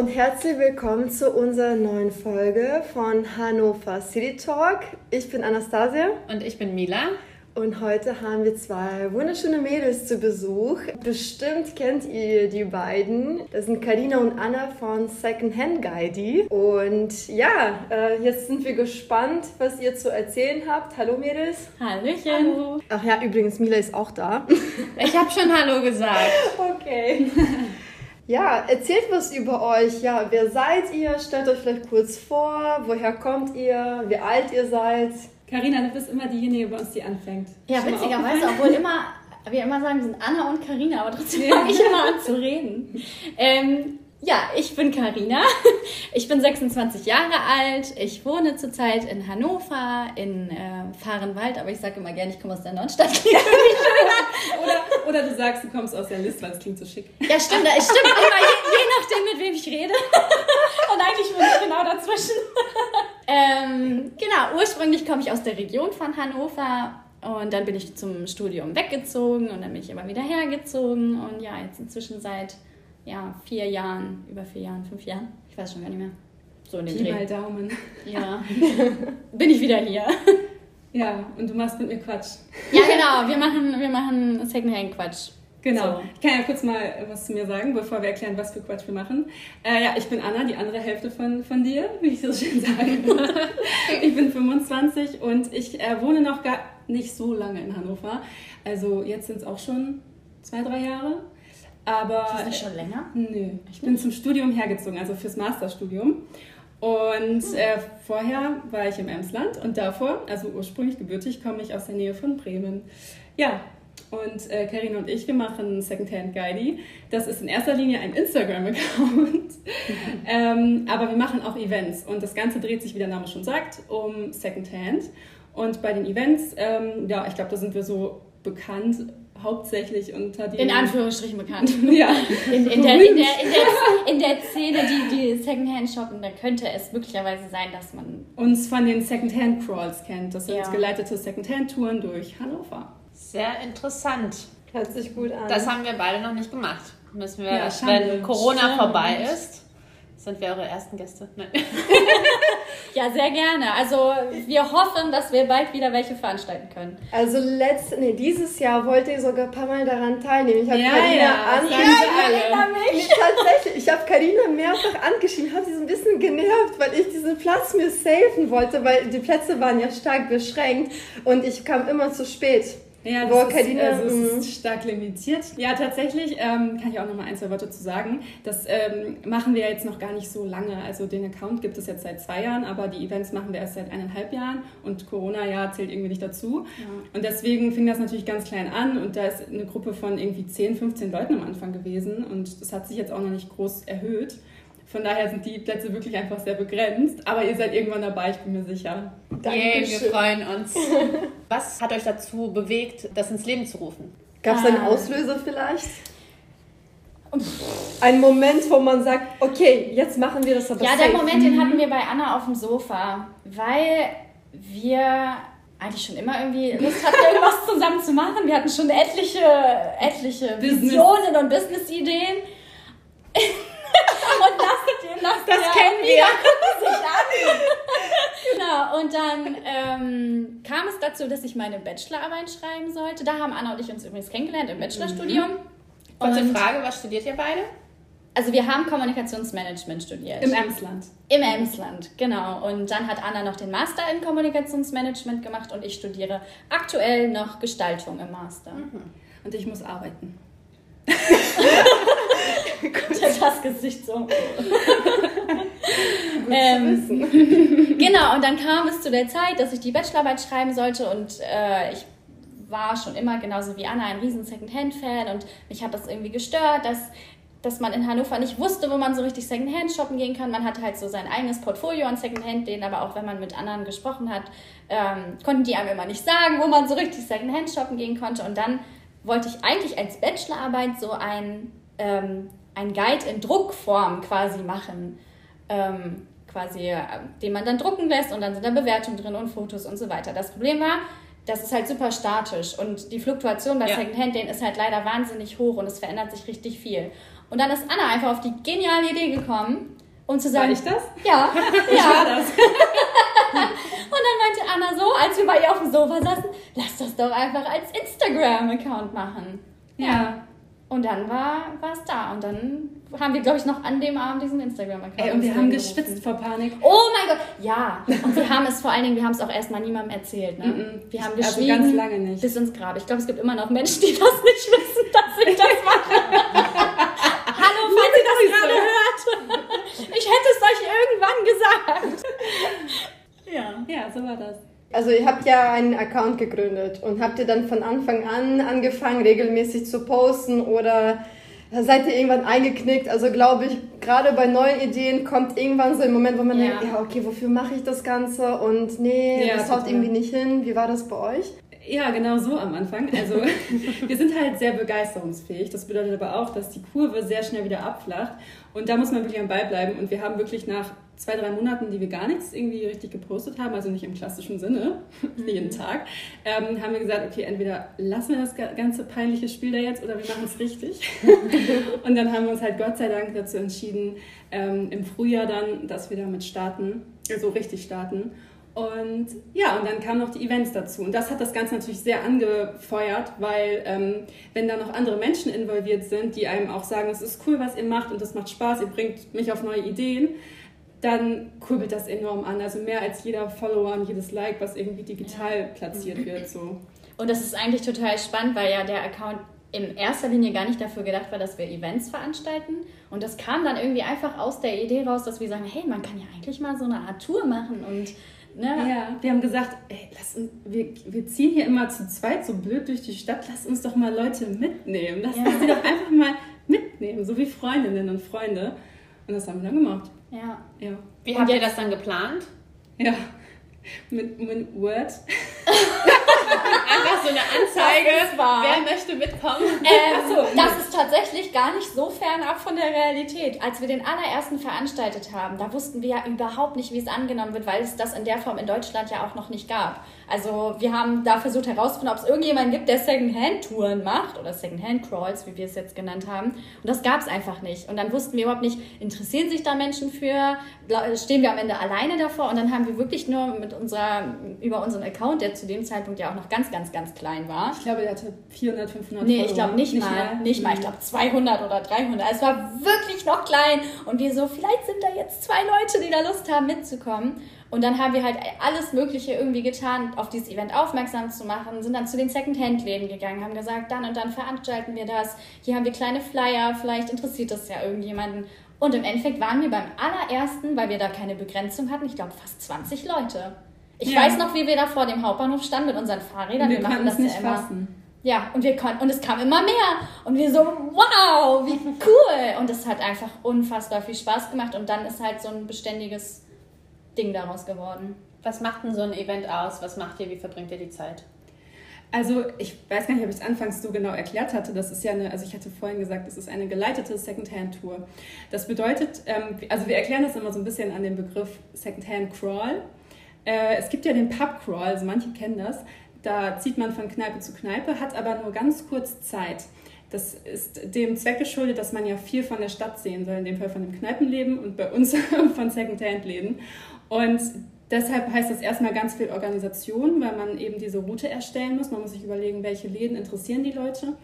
und herzlich willkommen zu unserer neuen Folge von Hannover City Talk. Ich bin Anastasia. Und ich bin Mila. Und heute haben wir zwei wunderschöne Mädels zu Besuch. Bestimmt kennt ihr die beiden. Das sind Karina und Anna von Second Hand Guide. Und ja, äh, jetzt sind wir gespannt, was ihr zu erzählen habt. Hallo Mädels. Hallöchen. Hallo. Ach ja, übrigens, Mila ist auch da. Ich habe schon Hallo gesagt. Okay. Ja, erzählt was über euch. Ja, wer seid ihr? Stellt euch vielleicht kurz vor. Woher kommt ihr? Wie alt ihr seid? Karina, du bist immer diejenige bei uns, die anfängt. Ja, witzigerweise, obwohl immer, wir immer sagen, wir sind Anna und Karina, aber trotzdem fange ich immer an zu reden. Ähm, ja, ich bin Karina. Ich bin 26 Jahre alt. Ich wohne zurzeit in Hannover, in äh, Fahrenwald, aber ich sage immer gerne, ich komme aus der Nordstadt. oder, oder du sagst, du kommst aus der List, weil es klingt so schick. Ja, stimmt. Es stimmt immer, je, je nachdem, mit wem ich rede. Und eigentlich bin ich genau dazwischen. Ähm, genau, ursprünglich komme ich aus der Region von Hannover und dann bin ich zum Studium weggezogen und dann bin ich immer wieder hergezogen und ja, jetzt inzwischen seit ja, vier Jahren, über vier Jahren, fünf Jahren, ich weiß schon gar nicht mehr. So in den Pi mal Daumen. Ja, bin ich wieder hier. Ja, und du machst mit mir Quatsch. Ja, genau, wir machen, wir machen Secondhand-Quatsch. Genau. So. Ich kann ja kurz mal was zu mir sagen, bevor wir erklären, was für Quatsch wir machen. Äh, ja, ich bin Anna, die andere Hälfte von, von dir, wie ich so schön sage. ich bin 25 und ich äh, wohne noch gar nicht so lange in Hannover. Also jetzt sind es auch schon zwei, drei Jahre. Aber. Ist das nicht schon länger? Nö. Ich bin zum Studium hergezogen, also fürs Masterstudium. Und äh, vorher war ich im Emsland und davor, also ursprünglich gebürtig, komme ich aus der Nähe von Bremen. Ja, und äh, Karin und ich, wir machen Secondhand Guidey. Das ist in erster Linie ein Instagram-Account. ähm, aber wir machen auch Events. Und das Ganze dreht sich, wie der Name schon sagt, um Secondhand. Und bei den Events, ähm, ja, ich glaube, da sind wir so bekannt hauptsächlich unter die. In Anführungsstrichen bekannt. ja. In, in, der, in, der, in, der, in der Szene, die, die Secondhand shoppen, da könnte es möglicherweise sein, dass man. Uns von den Secondhand Crawls kennt. Das sind ja. geleitete Secondhand-Touren durch Hannover. Sehr interessant. Hört sich gut an. Das haben wir beide noch nicht gemacht. Müssen wir, ja, wenn Corona Schande. vorbei ist, sind wir eure ersten Gäste. Nein. ja, sehr gerne. Also wir hoffen, dass wir bald wieder welche veranstalten können. Also letzt, nee, dieses Jahr wollte ich sogar ein paar Mal daran teilnehmen. Ich habe ja, Carina ja, an. Ja, mich. Nee, tatsächlich, ich habe Karina mehrfach angeschrieben, habe sie so ein bisschen genervt, weil ich diesen Platz mir safen wollte, weil die Plätze waren ja stark beschränkt und ich kam immer zu spät. Ja, das, Boah, ist, also es ist stark limitiert. Ja, tatsächlich ähm, kann ich auch noch mal ein, zwei Worte zu sagen. Das ähm, machen wir jetzt noch gar nicht so lange. Also den Account gibt es jetzt seit zwei Jahren, aber die Events machen wir erst seit eineinhalb Jahren und Corona-Jahr zählt irgendwie nicht dazu. Ja. Und deswegen fing das natürlich ganz klein an und da ist eine Gruppe von irgendwie 10, 15 Leuten am Anfang gewesen und das hat sich jetzt auch noch nicht groß erhöht. Von daher sind die Plätze wirklich einfach sehr begrenzt. Aber ihr seid irgendwann dabei, ich bin mir sicher. Danke. Yeah, wir freuen uns. Was hat euch dazu bewegt, das ins Leben zu rufen? Gab es einen ah. Auslöser vielleicht? Ein Moment, wo man sagt, okay, jetzt machen wir das aber Ja, safe. der Moment, den hatten wir bei Anna auf dem Sofa, weil wir eigentlich schon immer irgendwie Lust hatten, irgendwas zusammen zu machen. Wir hatten schon etliche, etliche Visionen und Business-Ideen. Und lasst, lasst das ja kennen wir. genau, und dann ähm, kam es dazu, dass ich meine Bachelorarbeit schreiben sollte. Da haben Anna und ich uns übrigens kennengelernt im Bachelorstudium. Mhm. Kurze Frage, was studiert ihr beide? Also wir haben Kommunikationsmanagement studiert. Im Emsland. Im Emsland, genau. Und dann hat Anna noch den Master in Kommunikationsmanagement gemacht und ich studiere aktuell noch Gestaltung im Master. Mhm. Und ich muss arbeiten. das Gesicht so. ähm, genau, und dann kam es zu der Zeit, dass ich die Bachelorarbeit schreiben sollte und äh, ich war schon immer, genauso wie Anna, ein riesen Secondhand-Fan und mich hat das irgendwie gestört, dass, dass man in Hannover nicht wusste, wo man so richtig Secondhand shoppen gehen kann. Man hatte halt so sein eigenes Portfolio an Secondhand-Läden, aber auch wenn man mit anderen gesprochen hat, ähm, konnten die einem immer nicht sagen, wo man so richtig Secondhand shoppen gehen konnte. Und dann wollte ich eigentlich als Bachelorarbeit so ein ähm, ein Guide in Druckform quasi machen. Ähm, quasi, äh, den man dann drucken lässt und dann sind da Bewertungen drin und Fotos und so weiter. Das Problem war, das ist halt super statisch und die Fluktuation bei Ja. Secondhand, den ist halt leider wahnsinnig hoch und es verändert sich richtig viel. Und dann ist Anna einfach auf die geniale Idee gekommen, um zu War sagen, ich das? ja, Ich war ja. das. Und dann meinte Anna so, als wir bei ihr auf dem Sofa saßen, lass das doch einfach als Instagram-Account machen. Ja. Und dann war es da. Und dann haben wir, glaube ich, noch an dem Abend diesen Instagram-Account. Ey, und wir haben gerufen. geschwitzt vor Panik. Oh mein Gott, ja. Und wir haben es vor allen Dingen, wir haben es auch erstmal niemandem erzählt. Ne? Mhm. Wir haben Also geschwiegen ganz lange nicht. bis ins Grab. Ich glaube, es gibt immer noch Menschen, die das nicht wissen, dass ich das mache. Hallo, falls ihr das gerade hört. Ich hätte es euch irgendwann gesagt. Ja. Ja, so war das. Also ihr habt ja einen Account gegründet und habt ihr dann von Anfang an angefangen, regelmäßig zu posten oder seid ihr irgendwann eingeknickt? Also glaube ich, gerade bei neuen Ideen kommt irgendwann so ein Moment, wo man Ja. denkt, ja okay, wofür mache ich das Ganze? Und nee, Ja, das haut irgendwie nicht hin. Wie war das bei euch? Ja, genau so am Anfang. Also wir sind halt sehr begeisterungsfähig. Das bedeutet aber auch, dass die Kurve sehr schnell wieder abflacht. Und da muss man wirklich am Ball bleiben. Und wir haben wirklich nach zwei, drei Monaten, die wir gar nichts irgendwie richtig gepostet haben, also nicht im klassischen Sinne, jeden Tag, ähm, haben wir gesagt, okay, entweder lassen wir das ga- ganze peinliche Spiel da jetzt oder wir machen es richtig. und dann haben wir uns halt Gott sei Dank dazu entschieden, ähm, im Frühjahr dann, dass wir damit starten, also richtig starten. Und ja, und dann kamen noch die Events dazu. Und das hat das Ganze natürlich sehr angefeuert, weil ähm, wenn da noch andere Menschen involviert sind, die einem auch sagen, es ist cool, was ihr macht und das macht Spaß, ihr bringt mich auf neue Ideen, dann kurbelt das enorm an. Also mehr als jeder Follower und jedes Like, was irgendwie digital platziert wird. So. Und das ist eigentlich total spannend, weil ja der Account in erster Linie gar nicht dafür gedacht war, dass wir Events veranstalten. Und das kam dann irgendwie einfach aus der Idee raus, dass wir sagen, hey, man kann ja eigentlich mal so eine Art Tour machen und ne, Ja, wir haben gesagt, ey, lass uns, wir, wir ziehen hier immer zu zweit so blöd durch die Stadt, lass uns doch mal Leute mitnehmen. Lass Ja. uns die doch einfach mal mitnehmen, so wie Freundinnen und Freunde. Und das haben wir dann gemacht. Ja. Ja. Wie habt ihr das dann geplant? Ja. Mit, mit Word. Einfach so eine Anzeige, wer möchte mitkommen? Ähm, Das ist tatsächlich gar nicht so fernab von der Realität. Als wir den allerersten veranstaltet haben, da wussten wir ja überhaupt nicht, wie es angenommen wird, weil es das in der Form in Deutschland ja auch noch nicht gab. Also wir haben da versucht herauszufinden, ob es irgendjemanden gibt, der Secondhand-Touren macht oder Secondhand-Crawls, wie wir es jetzt genannt haben. Und das gab es einfach nicht. Und dann wussten wir überhaupt nicht, interessieren sich da Menschen für? Stehen wir am Ende alleine davor? Und dann haben wir wirklich nur mit unserer, über unseren Account, der zu dem Zeitpunkt ja auch noch ganz, ganz, ganz klein war, Ich glaube, der hatte 400, 500 Nee, ich Follower. glaube nicht, mal. Nicht mal. Ich glaube 200 oder 300. Es war wirklich noch klein. Und wir so, vielleicht sind da jetzt zwei Leute, die da Lust haben, mitzukommen. Und dann haben wir halt alles Mögliche irgendwie getan, auf dieses Event aufmerksam zu machen, sind dann zu den Secondhand-Läden gegangen, haben gesagt, dann und dann veranstalten wir das. Hier haben wir kleine Flyer, vielleicht interessiert das ja irgendjemanden. Und im Endeffekt waren wir beim allerersten, weil wir da keine Begrenzung hatten, ich glaube fast 20 Leute. Ich Ja. weiß noch, wie wir da vor dem Hauptbahnhof standen mit unseren Fahrrädern. Wir machen konnten das nicht ja immer. fassen. Ja, und wir konnten, und es kam immer mehr. Und wir so, wow, wie cool. Und es hat einfach unfassbar viel Spaß gemacht. Und dann ist halt so ein beständiges Ding daraus geworden. Was macht denn so ein Event aus? Was macht ihr? Wie verbringt ihr die Zeit? Also ich weiß gar nicht, ob ich es anfangs so genau erklärt hatte. Das ist ja eine, also ich hatte vorhin gesagt, es ist eine geleitete Secondhand-Tour. Das bedeutet, ähm, also wir erklären das immer so ein bisschen an dem Begriff Secondhand-Crawl. Äh, es gibt ja den Pub-Crawl, also manche kennen das. Da zieht man von Kneipe zu Kneipe, hat aber nur ganz kurz Zeit. Das ist dem Zweck geschuldet, dass man ja viel von der Stadt sehen soll, in dem Fall von dem Kneipenleben und bei uns von Secondhand-Läden. Und deshalb heißt das erstmal ganz viel Organisation, weil man eben diese Route erstellen muss. Man muss sich überlegen, welche Läden interessieren die Leute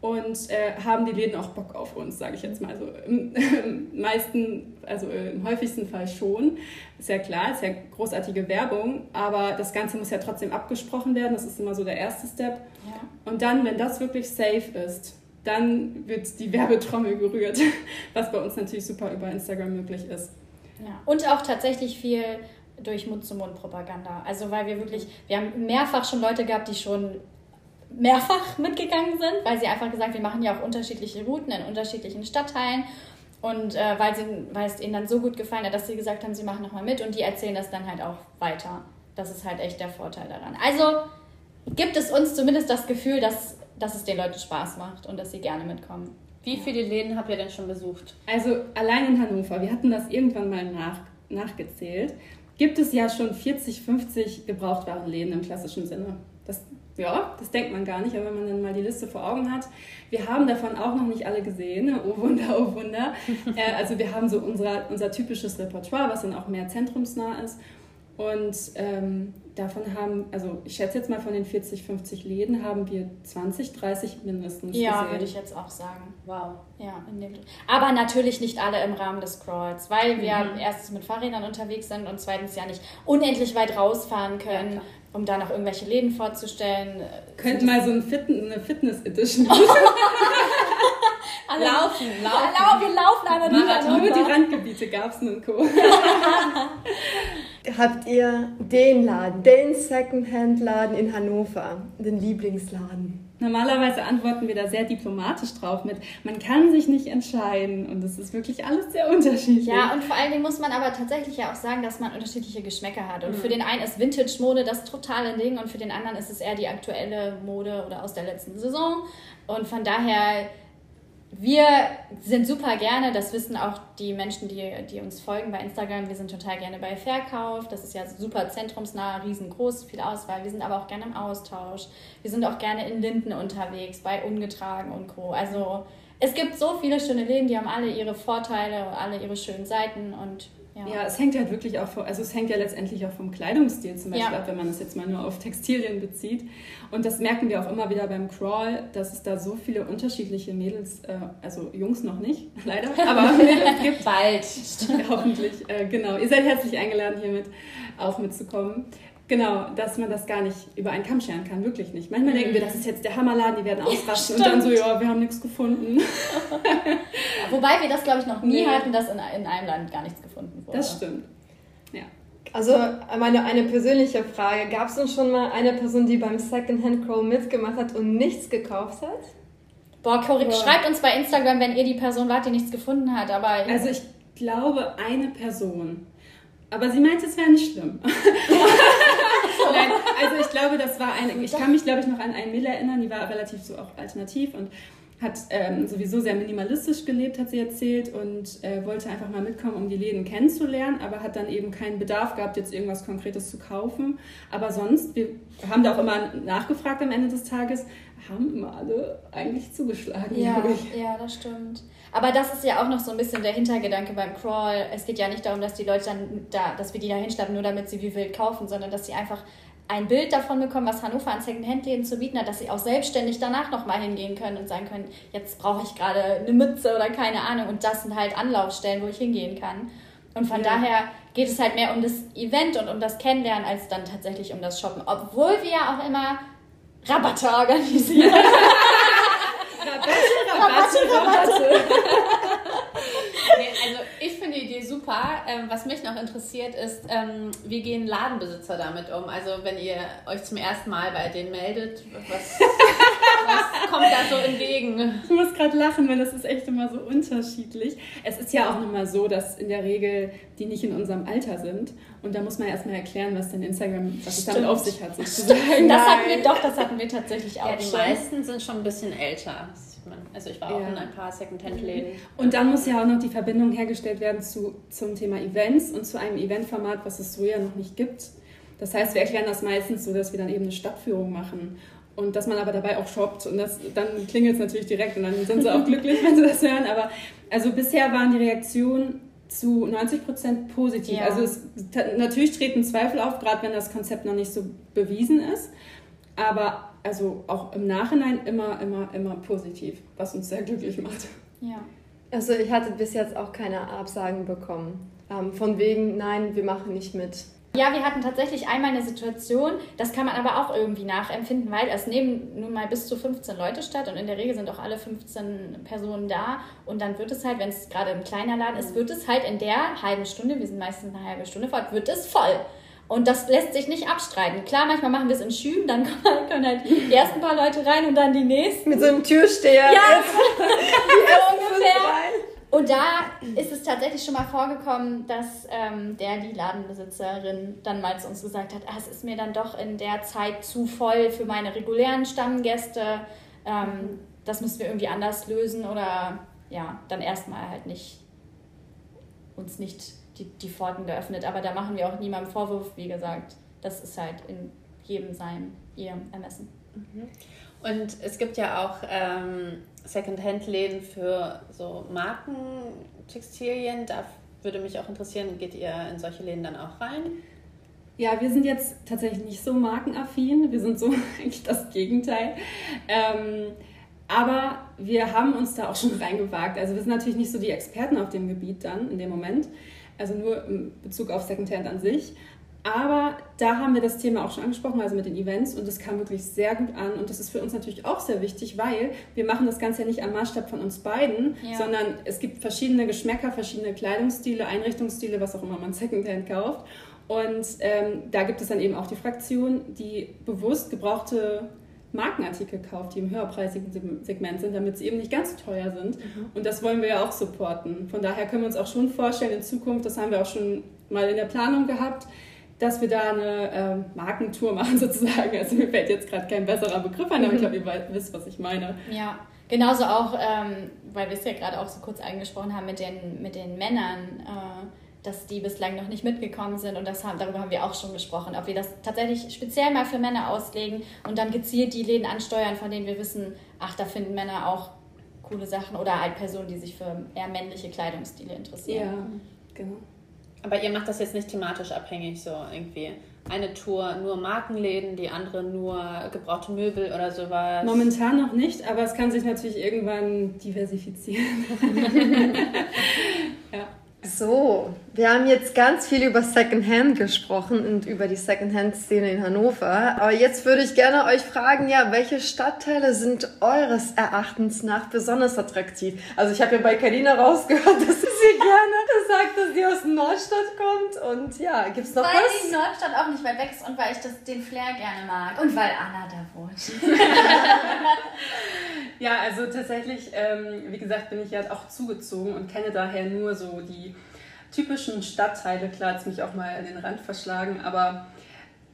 und äh, haben die Läden auch Bock auf uns, sage ich jetzt mal. Also im, im meisten, also äh, im häufigsten Fall schon. Ist ja klar, ist ja großartige Werbung, aber das Ganze muss ja trotzdem abgesprochen werden. Das ist immer so der erste Step. Ja. Und dann, wenn das wirklich safe ist, dann wird die Werbetrommel gerührt, was bei uns natürlich super über Instagram möglich ist. Ja. Und auch tatsächlich viel durch Mund-zu-Mund-Propaganda. Also weil wir wirklich, wir haben mehrfach schon Leute gehabt, die schon mehrfach mitgegangen sind, weil sie einfach gesagt, wir machen ja auch unterschiedliche Routen in unterschiedlichen Stadtteilen. Und äh, weil, sie, weil es ihnen dann so gut gefallen hat, dass sie gesagt haben, sie machen nochmal mit und die erzählen das dann halt auch weiter. Das ist halt echt der Vorteil daran. Also gibt es uns zumindest das Gefühl, dass, dass es den Leuten Spaß macht und dass sie gerne mitkommen. Wie viele Läden habt ihr denn schon besucht? Also allein in Hannover, wir hatten das irgendwann mal nach, nachgezählt, gibt es ja schon 40, 50 Gebrauchtwarenläden im klassischen Sinne. Ja, das denkt man gar nicht, aber wenn man dann mal die Liste vor Augen hat. Wir haben davon auch noch nicht alle gesehen. Oh Wunder, oh Wunder. äh, also wir haben so unser, unser typisches Repertoire, was dann auch mehr zentrumsnah ist. Und ähm, davon haben, also ich schätze jetzt mal von den 40, 50 Läden haben wir 20, 30 mindestens. Ja, gesehen. würde ich jetzt auch sagen. Wow. Ja, Aber natürlich nicht alle im Rahmen des Crawls, weil wir Mhm. erstens mit Fahrrädern unterwegs sind und zweitens ja nicht unendlich weit rausfahren können, klar. Um da noch irgendwelche Läden vorzustellen. Könnten mal so ein Fit eine Fitness-Edition Alle- Laufen, Ja, laufen. lau- wir laufen einmal durch Nur die. Randgebiete gab es Co. Habt ihr den Laden, den Secondhand-Laden in Hannover, den Lieblingsladen? Normalerweise antworten wir da sehr diplomatisch drauf mit, man kann sich nicht entscheiden und es ist wirklich alles sehr unterschiedlich. Ja, und vor allen Dingen muss man aber tatsächlich ja auch sagen, dass man unterschiedliche Geschmäcker hat. Und Mhm. für den einen ist Vintage-Mode das totale Ding und für den anderen ist es eher die aktuelle Mode oder aus der letzten Saison. Und von daher, wir sind super gerne, das wissen auch die Menschen, die, die uns folgen bei Instagram, wir sind total gerne bei Verkauf. Das ist ja super zentrumsnah, riesengroß, viel Auswahl. Wir sind aber auch gerne im Austausch. Wir sind auch gerne in Linden unterwegs, bei Ungetragen und Co. Also es gibt so viele schöne Läden, die haben alle ihre Vorteile und alle ihre schönen Seiten und ja. Ja, es hängt halt wirklich auch vom, also es hängt ja letztendlich auch vom Kleidungsstil zum Beispiel Ja. ab, wenn man das jetzt mal nur auf Textilien bezieht. Und das merken wir auch immer wieder beim Crawl, dass es da so viele unterschiedliche Mädels, äh, also Jungs noch nicht, leider, aber Mädels gibt. Bald. Hoffentlich, äh, genau. Ihr seid herzlich eingeladen, hiermit auch mitzukommen. Genau, dass man das gar nicht über einen Kamm scheren kann, wirklich nicht. Manchmal denken wir, das ist jetzt der Hammerladen, die werden ausrasten und dann so, ja, wir haben nichts gefunden. Wobei wir das, glaube ich, noch nie Nee. hatten, dass in, in einem Land gar nichts gefunden wurde. Das stimmt. Also meine eine persönliche Frage, gab es denn schon mal eine Person, die beim Secondhand Crow mitgemacht hat und nichts gekauft hat? Boah, korrekt. Boah. Schreibt uns bei Instagram, wenn ihr die Person wart, die nichts gefunden hat. Aber Also ich glaube eine Person. Aber sie meint, es wäre nicht schlimm. Nein, also ich glaube, das war eine, ich kann mich glaube ich noch an ein Mädel erinnern, die war relativ so auch alternativ und hat ähm, sowieso sehr minimalistisch gelebt, hat sie erzählt und äh, wollte einfach mal mitkommen, um die Läden kennenzulernen, aber hat dann eben keinen Bedarf gehabt, jetzt irgendwas Konkretes zu kaufen. Aber sonst, wir haben da auch immer nachgefragt am Ende des Tages, haben immer alle eigentlich zugeschlagen, ja, ja, das stimmt. Aber das ist ja auch noch so ein bisschen der Hintergedanke beim Crawl. Es geht ja nicht darum, dass die Leute dann da, dass wir die da hinschleppen, nur damit sie wie wild kaufen, sondern dass sie einfach ein Bild davon bekommen, was Hannover an Secondhand-Läden zu bieten hat, dass sie auch selbstständig danach nochmal hingehen können und sagen können, jetzt brauche ich gerade eine Mütze oder keine Ahnung. Und das sind halt Anlaufstellen, wo ich hingehen kann. Und von Ja. daher geht es halt mehr um das Event und um das Kennenlernen, als dann tatsächlich um das Shoppen. Obwohl wir ja auch immer Rabatte organisieren. Rabatte, Rabatte. Nee, also ich finde die Idee super. Ähm, was mich noch interessiert ist, ähm, wie gehen Ladenbesitzer damit um? Also wenn ihr euch zum ersten Mal bei denen meldet, was, was kommt da so entgegen? Ich muss gerade lachen, weil das ist echt immer so unterschiedlich. Es ist ja auch nochmal so, dass in der Regel die nicht in unserem Alter sind. Und da muss man erstmal erklären, was denn Instagram, was es damit auf sich hat, sozusagen. Das hatten wir doch, das hatten wir tatsächlich auch Ja, die schon. meisten sind schon ein bisschen älter. Das man. Also ich war auch Ja. in ein paar Secondhand-Läden. Und dann muss ja auch noch die Verbindung hergestellt werden zu, zum Thema Events und zu einem Eventformat, was es so ja noch nicht gibt. Das heißt, wir erklären das meistens so, dass wir dann eben eine Stadtführung machen. Und dass man aber dabei auch shoppt. Und das, dann klingelt es natürlich direkt und dann sind sie auch glücklich, wenn sie das hören. Aber also bisher waren die Reaktionen zu 90 Prozent positiv. Ja. Also es, natürlich treten Zweifel auf, gerade wenn das Konzept noch nicht so bewiesen ist. Aber also auch im Nachhinein immer, immer, immer positiv, was uns sehr glücklich macht. Ja. Also ich hatte bis jetzt auch keine Absagen bekommen. Ähm, von wegen, nein, wir machen nicht mit. ja, wir hatten tatsächlich einmal eine Situation, das kann man aber auch irgendwie nachempfinden, weil es nehmen nun mal bis zu 15 Leute statt und in der Regel sind auch alle 15 Personen da und dann wird es halt, wenn es gerade ein kleiner Laden ist, wird es halt in der halben Stunde, wir sind meistens eine halbe Stunde fort, wird es voll. Und das lässt sich nicht abstreiten. Klar, manchmal machen wir es in Schüben, dann kommen können halt die ersten paar Leute rein und dann die nächsten. Mit so einem Türsteher. Ja, so ungefähr. Und da ist es tatsächlich schon mal vorgekommen, dass ähm, der, die Ladenbesitzerin dann mal zu uns gesagt hat, ah, es ist mir dann doch in der Zeit zu voll für meine regulären Stammgäste. Ähm, das müssen wir irgendwie anders lösen oder ja, dann erstmal halt nicht uns nicht die, die Pforten geöffnet. Aber da machen wir auch niemandem Vorwurf, wie gesagt. Das ist halt in jedem seinem, ihrem Ermessen. Mhm. Und es gibt ja auch ähm, Secondhand-Läden für so Markentextilien. Da würde mich auch interessieren, geht ihr in solche Läden dann auch rein? Ja, wir sind jetzt tatsächlich nicht so markenaffin. Wir sind so eigentlich das Gegenteil. Ähm, aber wir haben uns da auch schon reingewagt. Also wir sind natürlich nicht so die Experten auf dem Gebiet dann in dem Moment. Also nur in Bezug auf Secondhand an sich. Aber da haben wir das Thema auch schon angesprochen, also mit den Events, und das kam wirklich sehr gut an. Und das ist für uns natürlich auch sehr wichtig, weil wir machen das Ganze ja nicht am Maßstab von uns beiden, ja. sondern es gibt verschiedene Geschmäcker, verschiedene Kleidungsstile, Einrichtungsstile, was auch immer man Secondhand kauft. Und ähm, da gibt es dann eben auch die Fraktion, die bewusst gebrauchte Markenartikel kauft, die im höherpreisigen Segment sind, damit sie eben nicht ganz teuer sind. Mhm. Und das wollen wir ja auch supporten. Von daher können wir uns auch schon vorstellen, in Zukunft, das haben wir auch schon mal in der Planung gehabt, dass wir da eine ähm, Markentour machen sozusagen. Also mir fällt jetzt gerade kein besserer Begriff ein, aber ich glaube, ihr wisst, was ich meine. Ja, genauso auch, ähm, weil wir es ja gerade auch so kurz angesprochen haben mit den, mit den Männern, äh, dass die bislang noch nicht mitgekommen sind und das haben, darüber haben wir auch schon gesprochen, ob wir das tatsächlich speziell mal für Männer auslegen und dann gezielt die Läden ansteuern, von denen wir wissen, ach, da finden Männer auch coole Sachen oder halt Personen, die sich für eher männliche Kleidungsstile interessieren. Ja, genau. Aber ihr macht das jetzt nicht thematisch abhängig, so irgendwie. Eine Tour nur Markenläden, die andere nur gebrauchte Möbel oder sowas? Momentan noch nicht, aber es kann sich natürlich irgendwann diversifizieren. ja. So, wir haben jetzt ganz viel über Secondhand gesprochen und über die Secondhand-Szene in Hannover. Aber jetzt würde ich gerne euch fragen, ja, welche Stadtteile sind eures Erachtens nach besonders attraktiv? Also ich habe ja bei Karina rausgehört, dass sie gerne sagt, dass sie aus Nordstadt kommt. Und ja, gibt es noch weil was? Weil die Nordstadt auch nicht weit weg ist und weil ich das, den Flair gerne mag. Und weil Anna da wohnt. ja, also tatsächlich, ähm, wie gesagt, bin ich ja auch zugezogen und kenne daher nur so die typischen Stadtteile. Klar, hat es mich auch mal an den Rand verschlagen, aber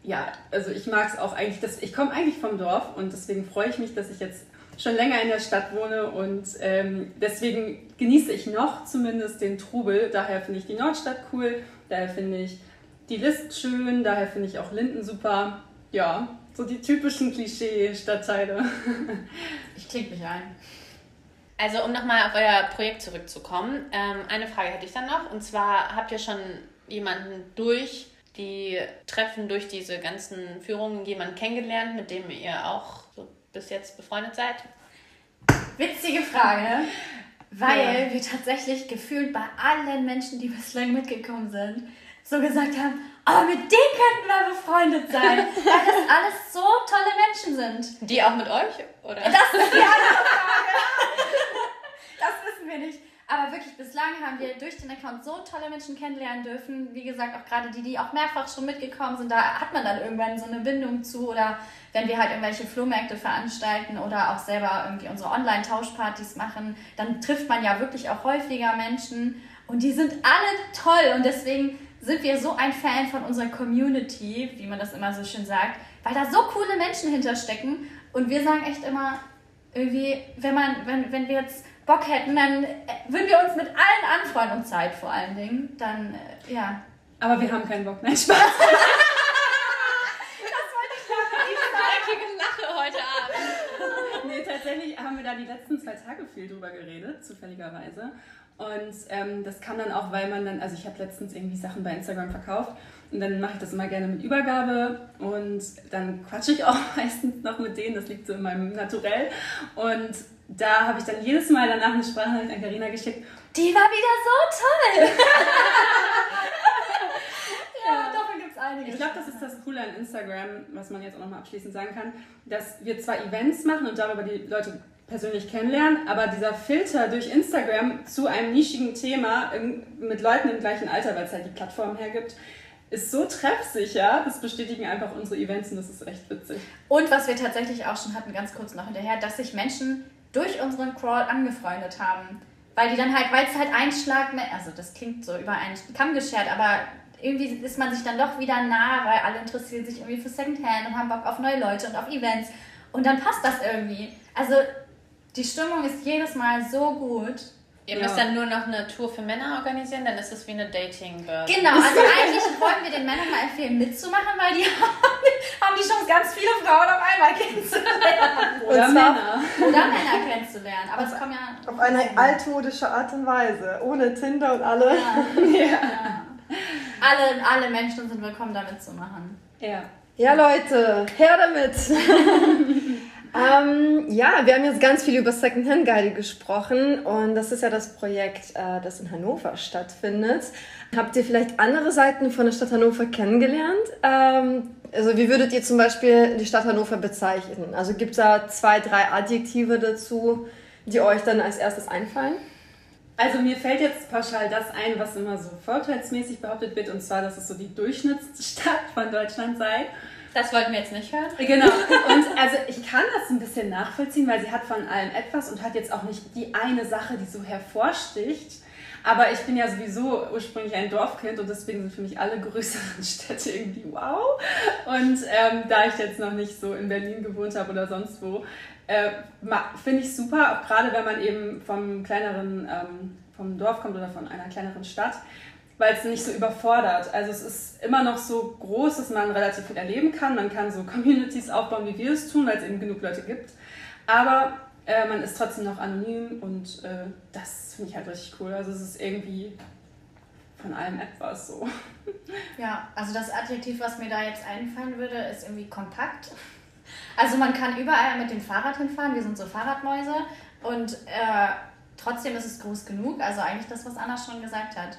ja, also ich mag es auch eigentlich. Das, ich komme eigentlich vom Dorf und deswegen freue ich mich, dass ich jetzt schon länger in der Stadt wohne und ähm, deswegen genieße ich noch zumindest den Trubel. Daher finde ich die Nordstadt cool, daher finde ich die List schön, daher finde ich auch Linden super. Ja, so die typischen Klischee-Stadtteile. ich klinge mich ein. Also um nochmal auf euer Projekt zurückzukommen, ähm, eine Frage hätte ich dann noch. Und zwar habt ihr schon jemanden durch die Treffen, durch diese ganzen Führungen, jemanden kennengelernt, mit dem ihr auch so bis jetzt befreundet seid? Witzige Frage, weil ja. wir tatsächlich gefühlt bei allen Menschen, die bislang mitgekommen sind, so gesagt haben, oh, mit denen könnten wir befreundet sein, weil das alles so tolle Menschen sind. Die auch mit euch, oder? Das ist die andere Frage. Das wissen wir nicht. Aber wirklich, bislang haben wir durch den Account so tolle Menschen kennenlernen dürfen. Wie gesagt, auch gerade die, die auch mehrfach schon mitgekommen sind, da hat man dann irgendwann so eine Bindung zu. Oder wenn wir halt irgendwelche Flohmärkte veranstalten oder auch selber irgendwie unsere Online-Tauschpartys machen, dann trifft man ja wirklich auch häufiger Menschen. Und die sind alle toll. Und deswegen sind wir so ein Fan von unserer Community, wie man das immer so schön sagt, weil da so coole Menschen hinterstecken. Und wir sagen echt immer, irgendwie, wenn man, wenn, wenn wir jetzt Bock hätten, dann äh, würden wir uns mit allen anfreunden und Zeit vor allen Dingen. Dann, äh, ja. Aber wir haben keinen Bock. Nein, Spaß. das wollte ich sagen. Lache heute Abend. nee, tatsächlich haben wir da die letzten zwei Tage viel drüber geredet, zufälligerweise. Und ähm, das kam dann auch, weil man dann, also ich habe letztens irgendwie Sachen bei Instagram verkauft und dann mache ich das immer gerne mit Übergabe und dann quatsche ich auch meistens noch mit denen, das liegt so in meinem Naturell. Und da habe ich dann jedes Mal danach eine Sprachnachricht an Karina geschickt. Die war wieder so toll! ja, davon gibt es einige. Ich glaube, das ist das Coole an Instagram, was man jetzt auch nochmal abschließend sagen kann, dass wir zwar Events machen und darüber die Leute persönlich kennenlernen, aber dieser Filter durch Instagram zu einem nischigen Thema mit Leuten im gleichen Alter, weil es halt die Plattform hergibt, ist so treffsicher. Das bestätigen einfach unsere Events und das ist echt witzig. Und was wir tatsächlich auch schon hatten, ganz kurz noch hinterher, dass sich Menschen durch unseren Crawl angefreundet haben. Weil die dann halt, weil es halt ein Schlag, also das klingt so über einen Kamm geschert, aber irgendwie ist man sich dann doch wieder nah, weil alle interessieren sich irgendwie für Secondhand und haben Bock auf neue Leute und auf Events. Und dann passt das irgendwie. Also die Stimmung ist jedes Mal so gut. Ihr müsst ja. dann nur noch eine Tour für Männer organisieren, dann ist es wie eine Dating-Börse. Genau, also eigentlich wollen wir den Männern mal empfehlen, mitzumachen, weil die haben, haben die Chance, ganz viele Frauen auf einmal kennenzulernen. Oder Männer. Oder Männer kennenzulernen. Aber es kommen ja. Auf eine altmodische Art und Weise, ohne Tinder und alle. Alle, alle Menschen sind willkommen, damit zu machen. Ja. Ja, Leute, her damit! ähm, ja, wir haben jetzt ganz viel über Secondhand Guide gesprochen und das ist ja das Projekt, äh, das in Hannover stattfindet. Habt ihr vielleicht andere Seiten von der Stadt Hannover kennengelernt? Ähm, also wie würdet ihr zum Beispiel die Stadt Hannover bezeichnen? Also gibt es da zwei, drei Adjektive dazu, die euch dann als erstes einfallen? Also mir fällt jetzt pauschal das ein, was immer so vorteilsmäßig behauptet wird, und zwar, dass es so die Durchschnittsstadt von Deutschland sei. Das wollten wir jetzt nicht hören. Genau. Und also ich kann das ein bisschen nachvollziehen, weil sie hat von allem etwas und hat jetzt auch nicht die eine Sache, die so hervorsticht. Aber ich bin ja sowieso ursprünglich ein Dorfkind und deswegen sind für mich alle größeren Städte irgendwie wow. Und ähm, da ich jetzt noch nicht so in Berlin gewohnt habe oder sonst wo, äh, finde ich super, auch gerade wenn man eben vom kleineren, ähm, vom Dorf kommt oder von einer kleineren Stadt, weil es nicht so überfordert. Also es ist immer noch so groß, dass man relativ viel erleben kann. Man kann so Communities aufbauen, wie wir es tun, weil es eben genug Leute gibt. Aber äh, man ist trotzdem noch anonym und äh, das finde ich halt richtig cool. Also es ist irgendwie von allem etwas so. Ja, also das Adjektiv, was mir da jetzt einfallen würde, ist irgendwie kompakt. Also man kann überall mit dem Fahrrad hinfahren, wir sind so Fahrradmäuse und äh, trotzdem ist es groß genug. Also eigentlich das, was Anna schon gesagt hat.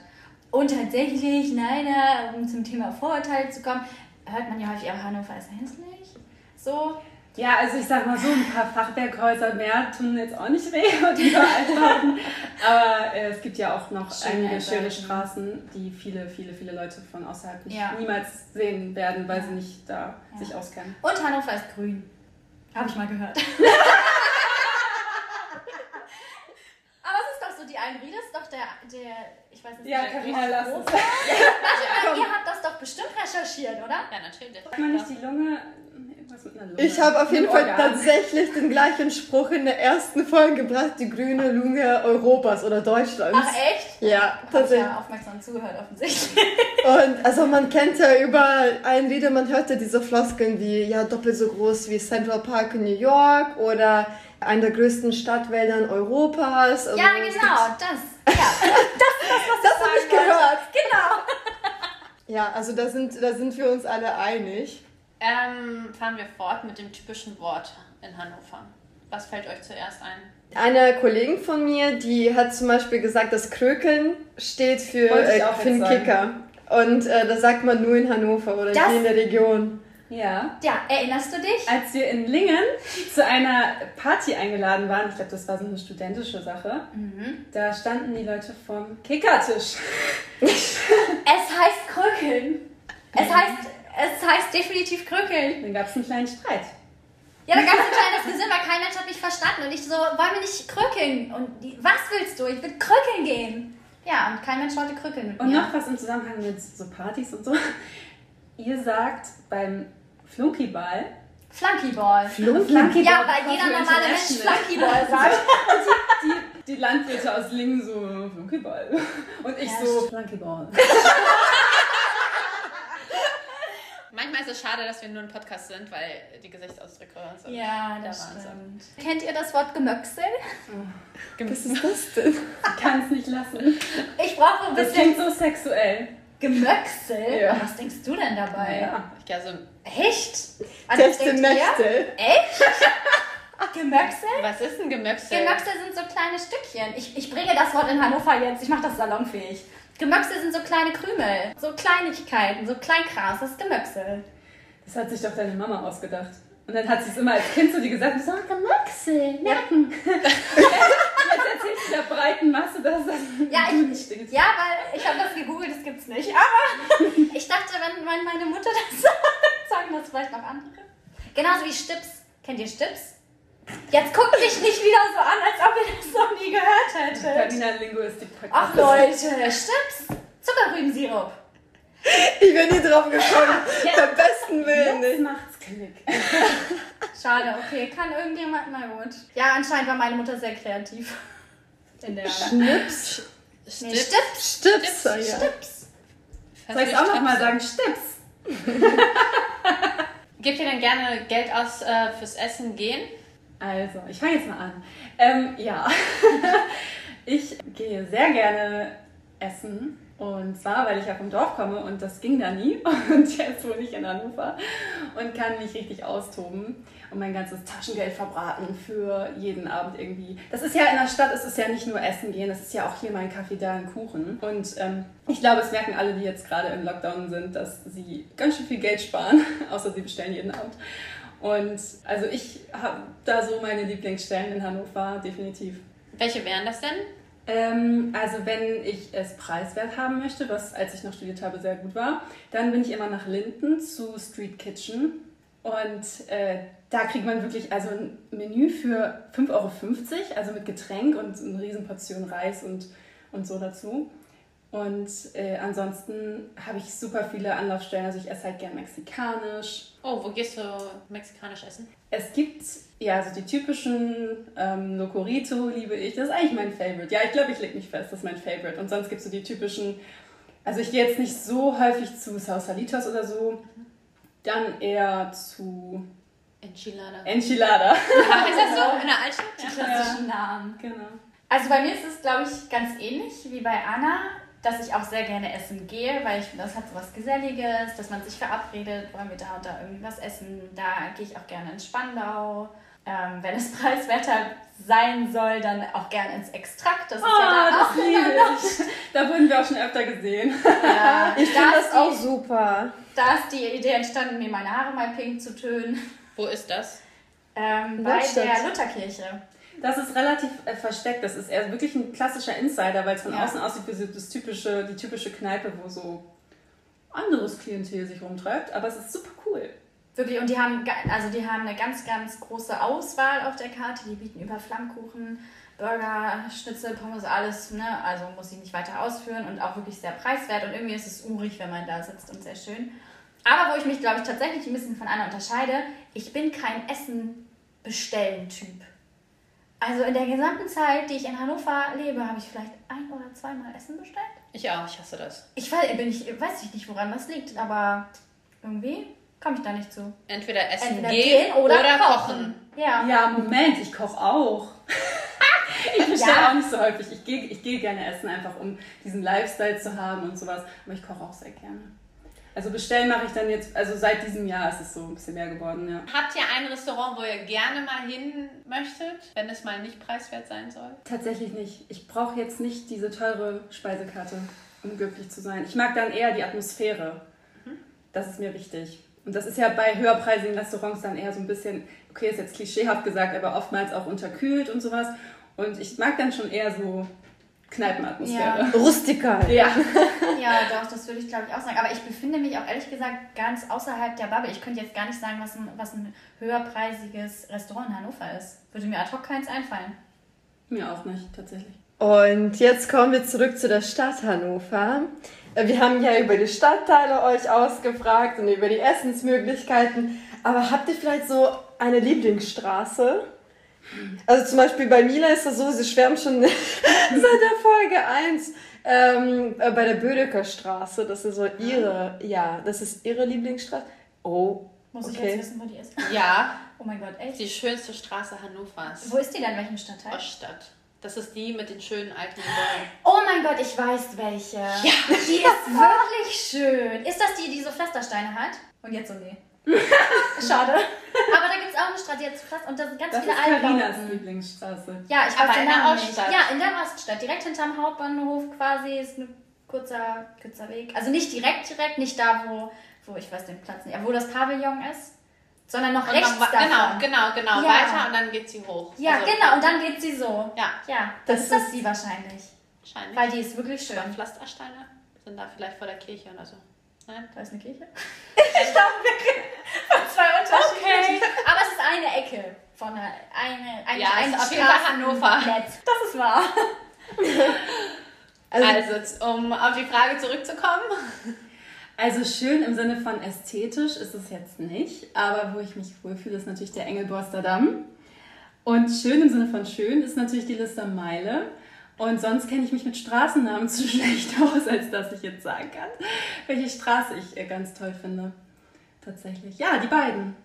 Und tatsächlich, nein, um zum Thema Vorurteile zu kommen, hört man ja häufig, aber Hannover ist hässlich. So, Ja, also ich sag mal so, ein paar Fachwerkhäuser mehr tun jetzt auch nicht weh und überall bauen. Aber äh, es gibt ja auch noch Schöne einige schöne Seiten. Straßen, die viele, viele, viele Leute von außerhalb nicht, Ja. niemals sehen werden, weil Ja. sie nicht da Ja. sich auskennen. Und Hannover ist grün. Habe ich mal gehört. Aber es ist doch der, der ich weiß nicht, Ja, der Carina, lass es. Warte mal, ihr habt das doch bestimmt recherchiert, oder? Ja, natürlich. Hat man nicht die Lunge? Ich habe auf jeden Fall tatsächlich den gleichen Spruch in der ersten Folge gebracht, die grüne Lunge Europas oder Deutschlands. Ach echt? Ja, tatsächlich. ja aufmerksam zugehört, offensichtlich. Und also man kennt ja überall ein Lieder, man hört ja diese Floskeln wie ja doppelt so groß wie Central Park in New York oder eine der größten Stadtwäldern Europas. Also ja, genau, das. Ja, das das, Das habe ich gehört. Genau. Ja, also da sind, da sind wir uns alle einig. Ähm, fahren wir fort mit dem typischen Wort in Hannover. Was fällt euch zuerst ein? Eine Kollegin von mir, die hat zum Beispiel gesagt, dass Krökeln steht für, Wollte äh, für sagen. Kicker. Und äh, das sagt man nur in Hannover oder Das- hier in der Region. Ja. Ja, erinnerst du dich? Als wir in Lingen zu einer Party eingeladen waren, ich glaube, das war so eine studentische Sache, Mhm. da standen die Leute vom Kickertisch. Es heißt Krökeln. Es heißt, es heißt definitiv Krökeln. Dann gab es einen kleinen Streit. Ja, da gab es ein kleines Gesinn, weil kein Mensch hat mich verstanden. Und ich so, wollen wir nicht krökeln? Und die, was willst du? Ich will krökeln gehen. Ja, und kein Mensch wollte krökeln Und mir. noch was im Zusammenhang mit so Partys und so. Ihr sagt beim Flunkyball, Flunkyball. Flunkyball Ja, weil jeder normale Mensch Flunkyball sagt. die, die Landwirte aus Lingen so Flunkyball. Und ich Ja, so Flunkyball. Manchmal ist es schade, dass wir nur ein Podcast sind, weil die Gesichtsausdrücke sind. Ja, der das Wahnsinn. stimmt. Kennt ihr das Wort Gemöxel? Was ist das denn? Ich kann es nicht lassen. Ich brauche ein Das bisschen klingt so sexuell. Gemöxel. Ja. Was denkst du denn dabei? Ja. Ja, so, Echt? Also, was Teste denkt ihr? Nächte. Echt? Gemöxel? was ist ein Gemöxel? Gemöxel sind so kleine Stückchen. Ich, ich bringe das Wort in Hannover jetzt. Ich mache das salonfähig. Gemöxel sind so kleine Krümel. So Kleinigkeiten, so Kleinkras. Das ist Gemöxel. Das hat sich doch deine Mama ausgedacht. Und dann hat sie es immer als Kind zu dir gesagt, so Gemöxel, merken. Jetzt erzählst du der breiten Masse, dass das Ja, du ich- nicht stinkst. Ja, weil ich habe das gegoogelt, das gibt's nicht. Aber ich dachte, wenn, wenn meine Mutter das sagt, sagen das vielleicht noch andere. Genauso wie Stips. Kennt ihr Stips? Jetzt guckt mich nicht wieder so an, als ob ihr das noch nie gehört hättet. Carina Linguistik Ach Leute, Stips. Zuckerrübensirup. Ich bin nie drauf gekommen. Beim besten Willen nicht. macht's Klick. Schade, okay. Kann irgendjemand? Na gut. Ja, anscheinend war meine Mutter sehr kreativ. In der. Schnips. Nee, Stips. Stips. Ja. Stips. Soll ich auch nochmal sagen? Stips. Gebt ihr denn gerne Geld aus äh, fürs Essen gehen? Also, ich fange jetzt mal an. Ähm, ja, ich gehe sehr gerne essen. Und zwar, weil ich ja vom Dorf komme und das ging da nie. Und jetzt wohne ich in Hannover und kann mich richtig austoben und mein ganzes Taschengeld verbraten für jeden Abend irgendwie. Das ist ja in der Stadt, es ist ja nicht nur Essen gehen, das ist ja auch hier mein Kaffee, da ein Kuchen. Und ähm, ich glaube, es merken alle, die jetzt gerade im Lockdown sind, dass sie ganz schön viel Geld sparen, außer sie bestellen jeden Abend. Und also ich habe da so meine Lieblingsstellen in Hannover, definitiv. Welche wären das denn? Ähm, also wenn ich es preiswert haben möchte, was als ich noch studiert habe sehr gut war, dann bin ich immer nach Linden zu Street Kitchen. Und äh, da kriegt man wirklich also ein Menü für 5,50 Euro, also mit Getränk und eine riesen Portion Reis und, und so dazu. Und äh, ansonsten habe ich super viele Anlaufstellen. Also ich esse halt gern mexikanisch. Oh, wo gehst du mexikanisch essen? Es gibt ja also die typischen ähm, Locorito liebe ich. Das ist eigentlich mein Favorite. Ja, ich glaube, ich lege mich fest, das ist mein Favorite. Und sonst gibt es so die typischen. Also ich gehe jetzt nicht so häufig zu Sausalitos oder so. Dann eher zu Enchilada. Enchilada. Ah, ist das so? In der Altstadt? Die klassischen Namen. Genau. Also bei mir ist es, glaube ich, ganz ähnlich wie bei Anna, dass ich auch sehr gerne essen gehe, weil ich finde, das hat so was Geselliges, dass man sich verabredet, wollen wir da und da irgendwie was essen. Da gehe ich auch gerne ins Spandau. Ähm, wenn es preiswerter sein soll, dann auch gerne ins Extrakt. Das ist ja Ah, da das auch liebe ich. Da wurden wir auch schon öfter gesehen. Ja, Ich finde ist das auch die- super. Da ist die Idee entstanden, mir meine Haare mal pink zu tönen. Wo ist das? Ähm, In bei der Lutherkirche. Das ist relativ äh, versteckt. Das ist eher wirklich ein klassischer Insider, weil es von Ja. außen aussieht wie das typische, die typische Kneipe, wo so anderes Klientel sich rumtreibt. Aber es ist super cool. Wirklich, und die haben, also die haben eine ganz, ganz große Auswahl auf der Karte. Die bieten über Flammkuchen, Burger, Schnitzel, Pommes, alles. Ne? Also muss ich nicht weiter ausführen und auch wirklich sehr preiswert. Und irgendwie ist es urig, wenn man da sitzt und sehr schön. Aber wo ich mich, glaube ich, tatsächlich ein bisschen von Anna unterscheide, ich bin kein Essen-Bestellen-Typ. Also in der gesamten Zeit, die ich in Hannover lebe, habe ich vielleicht ein oder zweimal Essen bestellt. Ich auch, ich hasse das. Ich weiß, bin ich, weiß ich nicht, woran das liegt, aber irgendwie komme ich da nicht zu. Entweder essen Entweder gehen, oder, kochen. Ja. Ja, Moment, ich koche auch. ich bestelle Ja. auch nicht so häufig. Ich gehe ich gehe gerne essen, einfach um diesen Lifestyle zu haben und sowas. Aber ich koche auch sehr gerne. Also bestellen mache ich dann jetzt, also seit diesem Jahr ist es so ein bisschen mehr geworden, ja. Habt ihr ein Restaurant, wo ihr gerne mal hin möchtet, wenn es mal nicht preiswert sein soll? Tatsächlich nicht. Ich brauche jetzt nicht diese teure Speisekarte, um glücklich zu sein. Ich mag dann eher die Atmosphäre. Das ist mir wichtig. Und das ist ja bei höherpreisigen Restaurants dann eher so ein bisschen, okay, ist jetzt klischeehaft gesagt, aber oftmals auch unterkühlt und sowas. Und ich mag dann schon eher so Kneipenatmosphäre. Rustikal. Ja. Ja, doch, das würde ich glaube ich auch sagen. Aber ich befinde mich auch ehrlich gesagt ganz außerhalb der Bubble. Ich könnte jetzt gar nicht sagen, was ein, was ein höherpreisiges Restaurant in Hannover ist. Würde mir ad hoc keins einfallen. Mir auch nicht, tatsächlich. Und jetzt kommen wir zurück zu der Stadt Hannover. Äh, Wir haben ja über die Stadtteile euch ausgefragt und über die Essensmöglichkeiten. Aber habt ihr vielleicht so eine Lieblingsstraße? Also zum Beispiel bei Mila ist das so, sie schwärmt schon seit der Folge 1 ähm, äh, bei der Bödecker Straße. Das ist so ihre, ja, das ist ihre Lieblingsstraße. Oh, Muss ich Okay. jetzt wissen, wo die ist? Ja, Oh mein Gott, echt? die schönste Straße Hannovers. Wo ist die denn? In welchem Stadtteil? Oststadt. Das ist die mit den schönen alten Gebäuden. Oh mein Gott, ich weiß welche. Ja. Die ist wirklich schön. Ist das die, die so Pflastersteine hat? Und jetzt so nee. Schade. Aber da gibt es auch eine Straße, die hat so Pflaster und da sind ganz Das viele ist Altbauten. Lieblingsstraße. Ja, ich Aber in der. Oststadt. Ja, in der Oststadt. Direkt hinterm Hauptbahnhof quasi ist ein kurzer, kurzer Weg. Also nicht direkt, direkt, nicht da, wo, wo ich weiß den Platz nicht, aber wo das Pavillon ist, sondern noch Und rechts noch, davon. genau, genau, genau. Ja. Weiter und dann geht sie hoch. Ja, Also, genau. Und dann geht sie so. Ja, Ja, das, Das ist das sie wahrscheinlich. wahrscheinlich. Weil die ist wirklich schön. Pflastersteine sind da vielleicht vor der Kirche oder so. Nein? Da ist eine Kirche. ich glaube, wir reden von zwei unterschiedlichen. Okay. Aber es ist eine Ecke von einer, eine, eine, Ja, eine auf jeden Fall Hannover. Netz. Das ist wahr. also, Also, um auf die Frage zurückzukommen. Also schön im Sinne von ästhetisch ist es jetzt nicht, aber wo ich mich wohlfühle, ist natürlich der Engelborster Damm. Und schön im Sinne von schön ist natürlich die Lister Meile. Und sonst kenne ich mich mit Straßennamen zu schlecht aus, als dass ich jetzt sagen kann, welche Straße ich äh, ganz toll finde. tatsächlich. Ja, die beiden.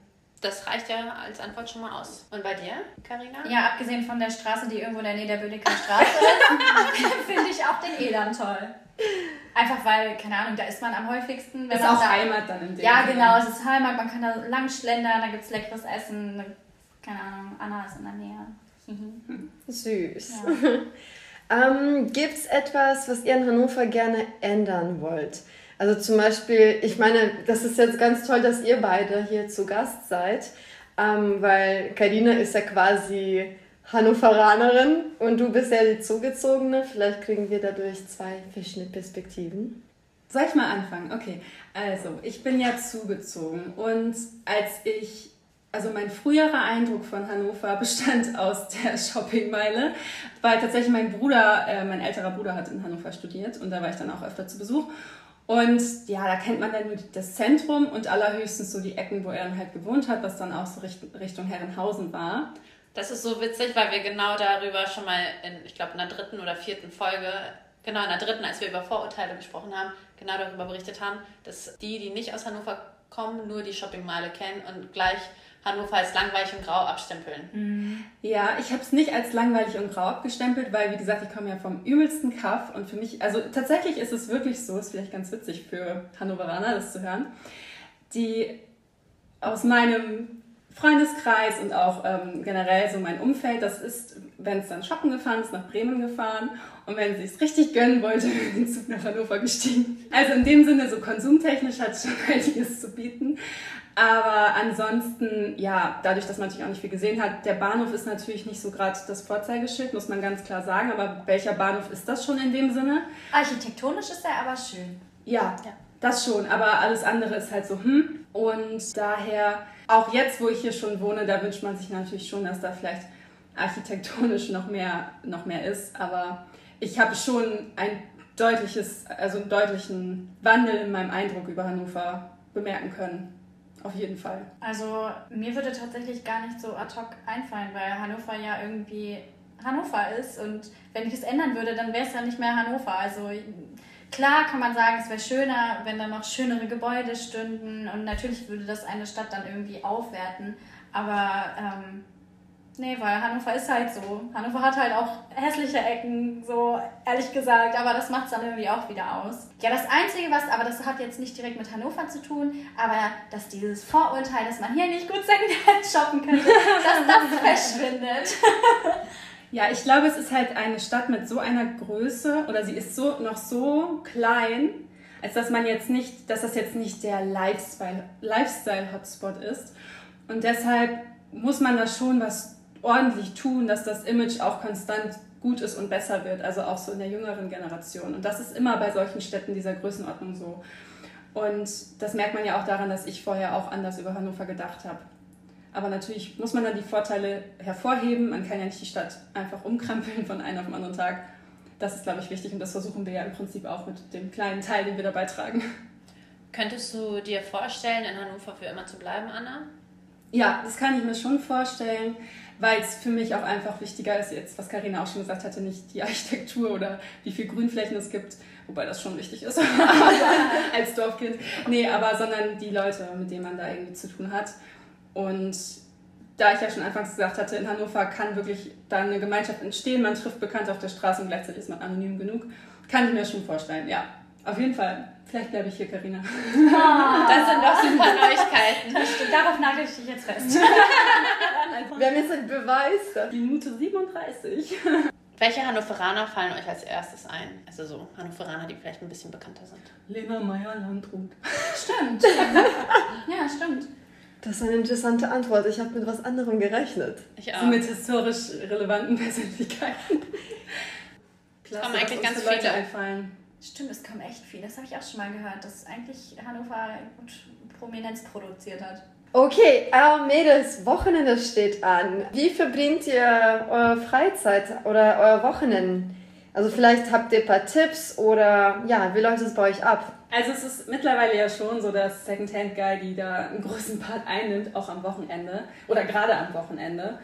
Das reicht ja als Antwort schon mal aus. Und bei dir, Karina? Ja, abgesehen von der Straße, die irgendwo in der Nähe der Bödecker Straße ist, finde ich auch den Elan toll. Einfach weil, keine Ahnung, da ist man am häufigsten. Wenn ist auch da, Heimat dann in dem Ja, Sinne. genau, es ist Heimat, man kann da lang schlendern, da gibt es leckeres Essen. Keine Ahnung, Anna ist in der Nähe. Süß. Ja. Ähm, gibt es etwas, was ihr in Hannover gerne ändern wollt? Also zum Beispiel, ich meine, das ist jetzt ganz toll, dass ihr beide hier zu Gast seid, ähm, weil Karina ist ja quasi Hannoveranerin und du bist ja die Zugezogene. Vielleicht kriegen wir dadurch zwei verschiedene Perspektiven. Soll ich mal anfangen? Okay, also ich bin ja zugezogen und als ich, also mein früherer Eindruck von Hannover bestand aus der Shoppingmeile, weil tatsächlich mein Bruder, äh, mein älterer Bruder hat in Hannover studiert und da war ich dann auch öfter zu Besuch und ja, da kennt man dann nur das Zentrum und allerhöchstens so die Ecken, wo er dann halt gewohnt hat, was dann auch so Richtung Herrenhausen war. Das ist so witzig, weil wir genau darüber schon mal in, ich glaube, in der dritten oder vierten Folge, genau in der dritten, als wir über Vorurteile gesprochen haben, genau darüber berichtet haben, dass die, die nicht aus Hannover kommen, nur die Shoppingmeile kennen und gleich Hannover als langweilig und grau abstempeln. Mhm. Ja, ich habe es nicht als langweilig und grau abgestempelt, weil, wie gesagt, ich komme ja vom übelsten Kaff und für mich, also tatsächlich ist es wirklich so, ist vielleicht ganz witzig für Hannoveraner, das zu hören, die aus meinem Freundeskreis und auch ähm, generell so mein Umfeld, das ist, wenn es dann shoppen gefahren ist, nach Bremen gefahren und wenn sie es richtig gönnen wollte, den Zug nach Hannover gestiegen. Also in dem Sinne, so konsumtechnisch hat es schon einiges zu bieten. Aber ansonsten, ja, dadurch, dass man natürlich auch nicht viel gesehen hat, der Bahnhof ist natürlich nicht so gerade das Vorzeigeschild, muss man ganz klar sagen. Aber welcher Bahnhof ist das schon in dem Sinne? Architektonisch ist er aber schön. Ja, ja, das schon. Aber alles andere ist halt so, hm. Und daher, auch jetzt, wo ich hier schon wohne, da wünscht man sich natürlich schon, dass da vielleicht architektonisch noch mehr, noch mehr ist. Aber ich habe schon ein deutliches, also einen deutlichen Wandel in meinem Eindruck über Hannover bemerken können. Auf jeden Fall. Also mir würde tatsächlich gar nicht so ad hoc einfallen, weil Hannover ja irgendwie Hannover ist und wenn ich es ändern würde, dann wäre es ja nicht mehr Hannover. Also klar kann man sagen, es wäre schöner, wenn da noch schönere Gebäude stünden und natürlich würde das eine Stadt dann irgendwie aufwerten, aber ähm, Nee, weil Hannover ist halt so. Hannover hat halt auch hässliche Ecken, so ehrlich gesagt, aber das macht es dann irgendwie auch wieder aus. Ja, das Einzige, was, aber das hat jetzt nicht direkt mit Hannover zu tun, aber dass dieses Vorurteil, dass man hier nicht gut Secondhand shoppen könnte, dass das verschwindet. Ja, ich glaube, es ist halt eine Stadt mit so einer Größe oder sie ist so noch so klein, als dass man jetzt nicht, dass das jetzt nicht der Lifestyle, Lifestyle Hotspot ist. Und deshalb muss man da schon was ordentlich tun, dass das Image auch konstant gut ist und besser wird, also auch so in der jüngeren Generation. Und das ist immer bei solchen Städten dieser Größenordnung so. Und das merkt man ja auch daran, dass ich vorher auch anders über Hannover gedacht habe. Aber natürlich muss man dann die Vorteile hervorheben. Man kann ja nicht die Stadt einfach umkrempeln von einem auf den anderen Tag. Das ist, glaube ich, wichtig und das versuchen wir ja im Prinzip auch mit dem kleinen Teil, den wir dabei tragen. Könntest du dir vorstellen, in Hannover für immer zu bleiben, Anna? Ja, das kann ich mir schon vorstellen weil es für mich auch einfach wichtiger ist, jetzt, was Karina auch schon gesagt hatte, nicht die Architektur oder wie viel Grünflächen es gibt, wobei das schon wichtig ist als Dorfkind. Nee, aber sondern die Leute, mit denen man da irgendwie zu tun hat. Und da ich ja schon anfangs gesagt hatte, in Hannover kann wirklich da eine Gemeinschaft entstehen, man trifft Bekannte auf der Straße und gleichzeitig ist man anonym genug, kann ich mir schon vorstellen, ja. Auf jeden Fall. Vielleicht bleibe ich hier, Karina. Oh, das sind doch super Neuigkeiten. Darauf nagel ich dich jetzt fest. Wir haben jetzt einen Beweis. Minute 37. Welche Hannoveraner fallen euch als erstes ein? Also so Hannoveraner, die vielleicht ein bisschen bekannter sind. Lena Meyer-Landrut. Stimmt. ja, stimmt. Das ist eine interessante Antwort. Ich habe mit was anderem gerechnet. Ich auch. So mit historisch relevanten Persönlichkeiten. Klasse, kommen eigentlich ganz viele Leute einfallen. Stimmt, es kommen echt viele. Das habe ich auch schon mal gehört, dass eigentlich Hannover gut Prominenz produziert hat. Okay, äh, Mädels, Wochenende steht an. Wie verbringt ihr eure Freizeit oder euer Wochenende? Also vielleicht habt ihr ein paar Tipps oder ja, wie läuft es bei euch ab? Also es ist mittlerweile ja schon so, dass Secondhand Guy, die da einen großen Part einnimmt, auch am Wochenende oder gerade am Wochenende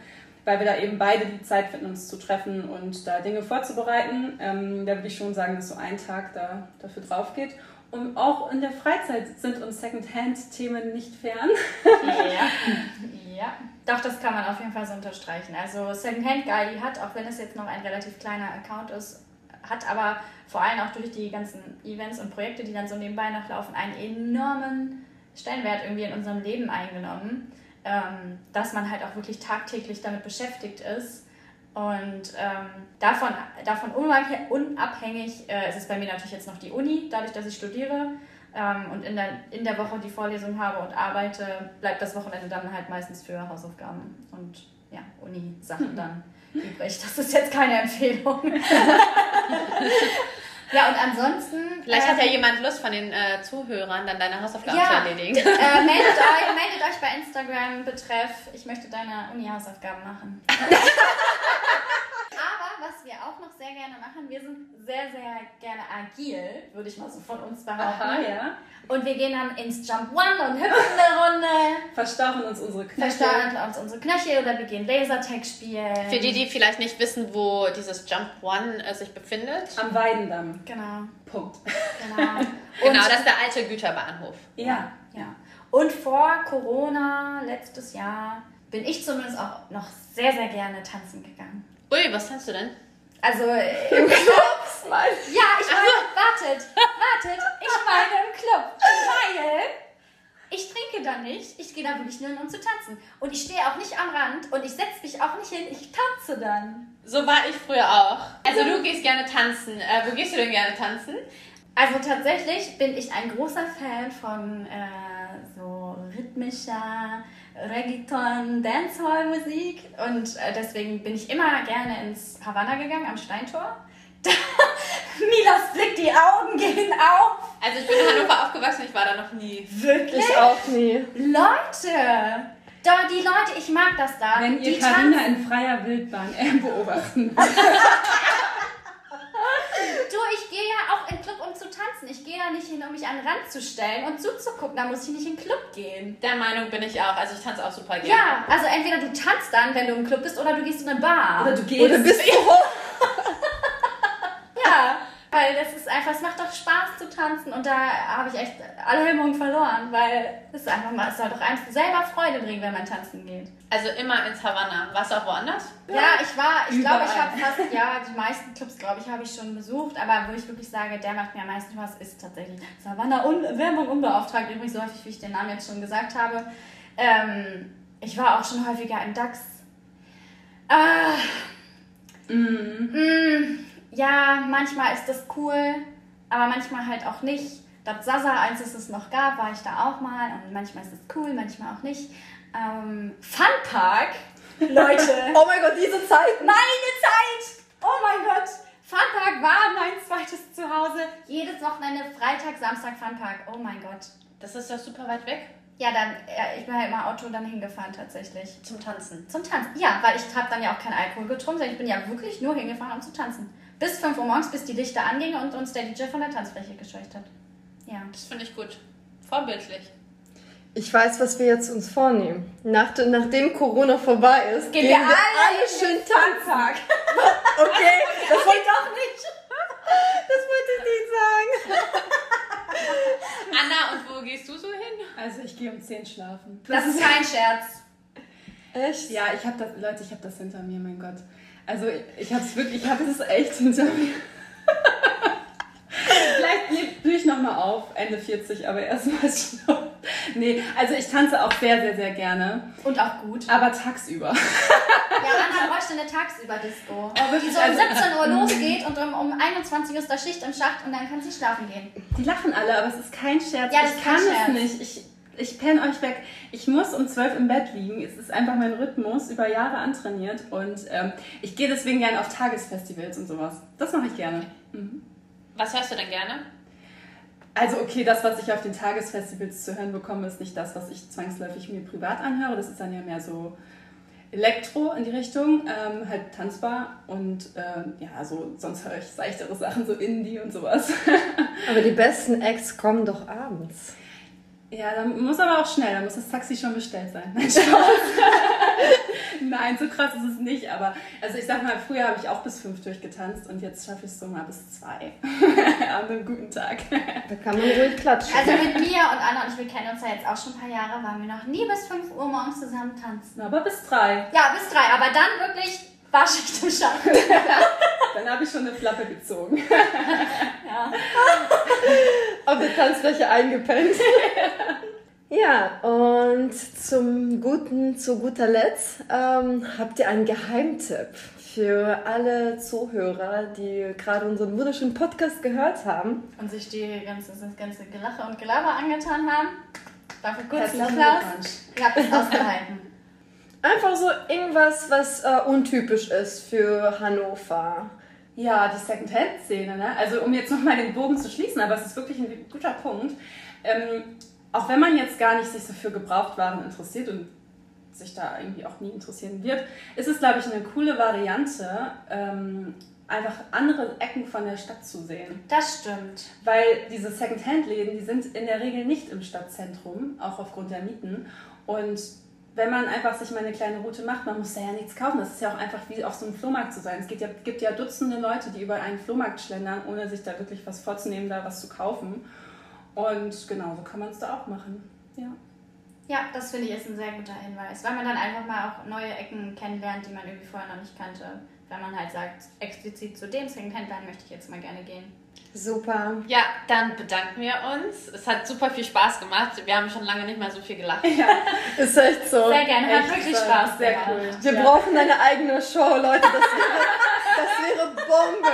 weil wir da eben beide die Zeit finden, uns zu treffen und da Dinge vorzubereiten. Ähm, da würde ich schon sagen, dass so ein Tag da dafür drauf geht. Und auch in der Freizeit sind uns Secondhand-Themen nicht fern. Ja. ja. Doch, das kann man auf jeden Fall so unterstreichen. Also Secondhand Guide hat, auch wenn es jetzt noch ein relativ kleiner Account ist, hat aber vor allem auch durch die ganzen Events und Projekte, die dann so nebenbei noch laufen, einen enormen Stellenwert irgendwie in unserem Leben eingenommen, ähm, dass man halt auch wirklich tagtäglich damit beschäftigt ist. Und ähm, davon, davon unabhängig äh, ist es bei mir natürlich jetzt noch die Uni, dadurch, dass ich studiere ähm, und in der, in der Woche die Vorlesung habe und arbeite, bleibt das Wochenende dann halt meistens für Hausaufgaben und ja, Uni-Sachen dann übrig. Das ist jetzt keine Empfehlung. Ja, und ansonsten. Vielleicht ähm, hat ja jemand Lust von den äh, Zuhörern, dann deine Hausaufgaben ja, zu erledigen. Äh, meldet, euch, meldet euch bei Instagram betreff, ich möchte deine Uni-Hausaufgaben machen. Auch noch sehr gerne machen, wir sind sehr, sehr gerne agil, würde ich mal so von uns behaupten. Aha, ja. Und wir gehen dann ins Jump One und hüpfen eine Runde. Verstauen uns unsere Knöchel. Verstauen uns unsere Knöchel oder wir gehen Lasertag spielen. Für die, die vielleicht nicht wissen, wo dieses Jump One äh, sich befindet. Am Weidendamm. Genau. Punkt. Genau. genau, das ist der alte Güterbahnhof. Ja. ja. Und vor Corona, letztes Jahr, bin ich zumindest auch noch sehr, sehr gerne tanzen gegangen. Ui, was tanzt du denn? Also im Club. ja, ich meine, wartet, wartet, ich meine im Club. Weil ich trinke da nicht, ich gehe da wirklich nur hin, um zu tanzen. Und ich stehe auch nicht am Rand und ich setze mich auch nicht hin, ich tanze dann. So war ich früher auch. Also du gehst gerne tanzen. Äh, wo gehst du denn gerne tanzen? Also tatsächlich bin ich ein großer Fan von äh, so rhythmischer Reggaeton, Dancehall-Musik und äh, deswegen bin ich immer gerne ins Havanna gegangen am Steintor. Milas Blick, die Augen gehen auf. Also ich bin in Hannover aufgewachsen, ich war da noch nie. Wirklich? Ich auch nie. Leute! Da, die Leute, ich mag das da. Wenn ihr Karina in freier Wildbahn äh, beobachten Du, ich gehe ja auch in den Club, um zu tanzen. Ich gehe da nicht hin, um mich an den Rand zu stellen und zuzugucken. Da muss ich nicht in den Club gehen. Der Meinung bin ich auch. Also ich tanze auch super gerne. Ja, also entweder du tanzt dann, wenn du im Club bist, oder du gehst in eine Bar. Oder du gehst. Oder bist du Ja, weil das ist einfach, es macht doch Spaß zu tanzen und da habe ich echt alle Hemmungen verloren, weil es einfach mal, es soll doch einem selber Freude bringen, wenn man tanzen geht. Also immer ins Havanna. Warst du auch woanders? Ja, ich war, ich glaube, ich habe fast, ja, die meisten Clubs, glaube ich, habe ich schon besucht, aber wo ich wirklich sage, der macht mir am meisten Spaß, ist tatsächlich Havanna und Werbung unbeauftragt, übrigens so häufig, wie ich den Namen jetzt schon gesagt habe. Ähm, ich war auch schon häufiger im DAX. Ah, Mhm. Mm, ja, manchmal ist das cool, aber manchmal halt auch nicht. Das Sasa, als es es noch gab, war ich da auch mal und manchmal ist es cool, manchmal auch nicht. Ähm, Funpark, Leute, Oh mein Gott, diese Zeit. meine Zeit! Oh mein Gott! Funpark war mein zweites Zuhause. Jedes Wochenende, Freitag, Samstag Funpark. Oh mein Gott. Das ist doch super weit weg. Ja, dann, ja, ich bin halt immer Auto dann hingefahren tatsächlich. Zum Tanzen. Zum Tanzen. Ja, weil ich habe dann ja auch keinen Alkohol getrunken, sondern ich bin ja wirklich nur hingefahren, um zu tanzen. Bis 5 Uhr morgens, bis die Lichter angingen und uns der DJ von der Tanzfläche gescheucht hat. Ja. Das finde ich gut. Vorbildlich. Ich weiß, was wir jetzt uns vornehmen. Nach, nachdem Corona vorbei ist, Gehen wir alle in schön tanzen. Okay, das, wollte, doch nicht. das wollte ich nicht sagen. Anna, und wo gehst du so hin? Also ich gehe um 10 schlafen. Das ist kein Scherz. Echt? Ja, ich habe das, Leute, ich habe das hinter mir, mein Gott. Also ich, habe es wirklich, ich habe es echt hinter mir. Vielleicht blühe ich nochmal auf, Ende 40, aber erstmal Stopp. Nee, also ich tanze auch sehr, sehr, sehr gerne. Und auch gut. Aber tagsüber. Ja, Anna bräuchte eine Tagsüber-Disco. Die so um 17 Uhr losgeht und um, um 21 Uhr ist da Schicht im Schacht und dann kann sie schlafen gehen. Die lachen alle, aber es ist kein Scherz. Ja, das ich kann kein es Scherz. nicht. Ich, ich penne euch weg. Ich muss um 12 im Bett liegen. Es ist einfach mein Rhythmus, über Jahre antrainiert. Und ähm, ich gehe deswegen gerne auf Tagesfestivals und sowas. Das mache ich gerne. Mhm. Was hörst du denn gerne? Also okay, das, was ich auf den Tagesfestivals zu hören bekomme, ist nicht das, was ich zwangsläufig mir privat anhöre. Das ist dann ja mehr so Elektro in die Richtung, ähm, halt tanzbar und ähm, ja, so sonst höre ich seichtere Sachen, so Indie und sowas. Aber die besten Acts kommen doch abends. Ja, dann muss aber auch schnell, dann muss das Taxi schon bestellt sein. Nein, so krass ist es nicht, aber also ich sag mal, früher habe ich auch bis fünf durchgetanzt und jetzt schaffe ich es so mal bis zwei an einem guten Tag. Da kann man ruhig klatschen. Also mit mir und Anna und ich, wir kennen uns ja jetzt auch schon ein paar Jahre, waren wir noch nie bis 5 Uhr morgens zusammen tanzen. Aber bis drei. Ja, bis drei, aber dann wirklich war Schicht im Schatten. Dann habe ich schon eine Flappe gezogen. Ja. Auf der Tanzfläche eingepennt. Ja, und zum guten, zu guter Letzt ähm, habt ihr einen Geheimtipp für alle Zuhörer, die gerade unseren wunderschönen Podcast gehört haben. Und sich die ganze, das ganze Gelache und Gelaber angetan haben. Dafür kurz Herzlichen Applaus. Ihr habt es ausgehalten. Einfach so irgendwas, was äh, untypisch ist für Hannover. Ja, die Second-Hand-Szene, ne? Also um jetzt nochmal den Bogen zu schließen, aber es ist wirklich ein guter Punkt. Ähm, auch wenn man jetzt gar nicht sich so für Gebrauchtwaren interessiert und sich da irgendwie auch nie interessieren wird, ist es, glaube ich, eine coole Variante, ähm, einfach andere Ecken von der Stadt zu sehen. Das stimmt. Weil diese Second-Hand-Läden, die sind in der Regel nicht im Stadtzentrum, auch aufgrund der Mieten. Und wenn man einfach sich mal eine kleine Route macht, man muss da ja nichts kaufen. Das ist ja auch einfach wie auf so einem Flohmarkt zu sein. Es gibt ja, gibt ja Dutzende Leute, die über einen Flohmarkt schlendern, ohne sich da wirklich was vorzunehmen, da was zu kaufen. Und genau, so kann man es da auch machen. Ja. Ja, das finde ich ist ein sehr guter Hinweis, weil man dann einfach mal auch neue Ecken kennenlernt, die man irgendwie vorher noch nicht kannte. Wenn man halt sagt, explizit zu dem Secondhand-Laden möchte ich jetzt mal gerne gehen. Super. Ja, dann bedanken wir uns. Es hat super viel Spaß gemacht. Wir haben schon lange nicht mehr so viel gelacht. Ist echt so. Sehr gerne, hat Echt, wirklich Spaß Sehr gemacht. cool. Wir ja. brauchen eine eigene Show, Leute. Das wäre, das wäre Bombe.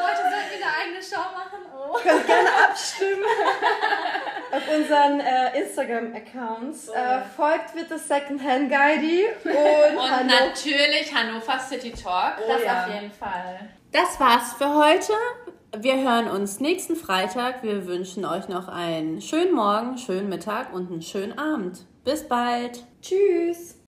Leute sollten wieder eigene Show machen. Oh. Könnt gerne abstimmen auf unseren äh, Instagram-Accounts. Oh, ja. äh, folgt bitte Secondhand Guidey und, Und Hanno. natürlich Hannover City Talk. Oh, Das ja. auf jeden Fall. Das war's für heute. Wir hören uns nächsten Freitag. Wir wünschen euch noch einen schönen Morgen, schönen Mittag und einen schönen Abend. Bis bald. Tschüss.